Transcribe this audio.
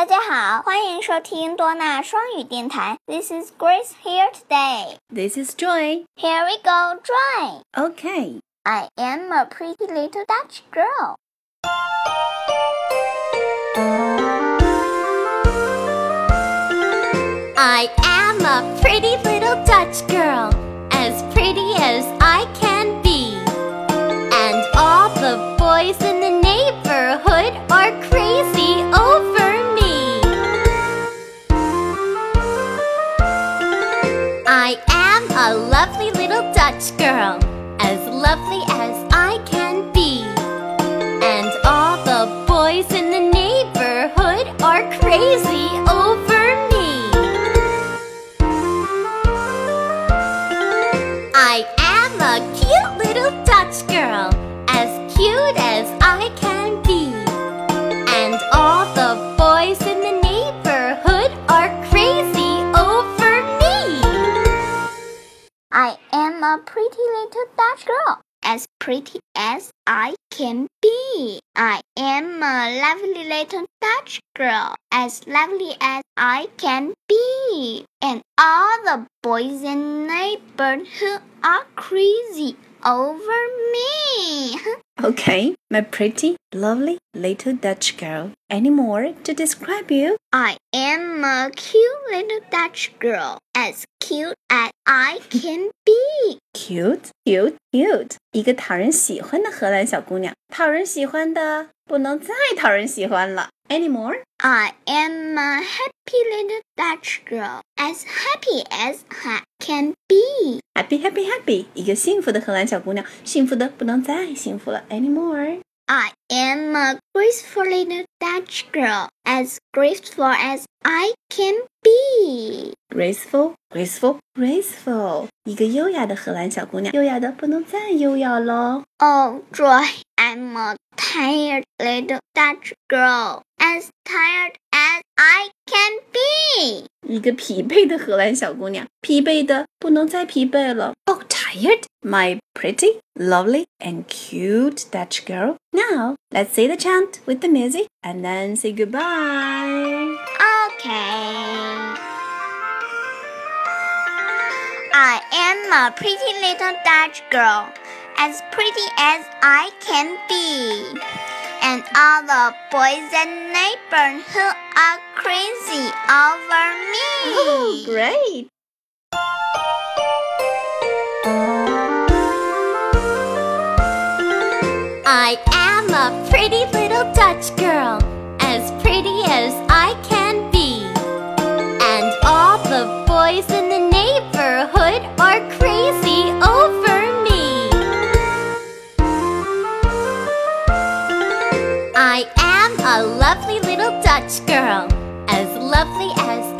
大家好，欢迎收听多纳双语电台。This is Grace here today. This is Joy. Here we go, Joy. Okay. I am a pretty little Dutch girl. I am a pretty little Dutch girl, Dutch girl, as lovely as I can be. And all the boys in the neighborhood are crazy pretty little Dutch girl, as pretty as I can be. I am a lovely little Dutch girl, as lovely as I can be. And all the boys in the neighborhood are crazy over me. Okay, my pretty, lovely little Dutch girl. Any more to describe you? I am a cute little Dutch girl, as cute as I can be Cute, cute, cute. 一个讨人喜欢的荷兰小姑娘，讨人喜欢的不能再讨人喜欢了。Any more? I am a happy little Dutch girl, as happy as I can be. Happy, happy, happy. 一个幸福的荷兰小姑娘，幸福的不能再幸福了。Any more? I am a graceful little Dutch girl, as graceful as I can be. Graceful, graceful, graceful. 一个优雅的荷兰小姑娘，优雅的不能再优雅喽。 Oh, joy, I'm a tired little Dutch girl, as tired as I can be. 一个疲惫的荷兰小姑娘，疲惫的不能再疲惫了。Oh, tired, my pretty, lovely, and cute Dutch girl. Now, let's say the chant with the music and then say goodbye. I am a pretty little Dutch girl, as pretty as I can be. And all the boys in neighborhood who are crazy over me. Oh, great! I am a pretty little Dutch girl, as pretty as I can be. And all the boys in the lovely little Dutch girl, as lovely as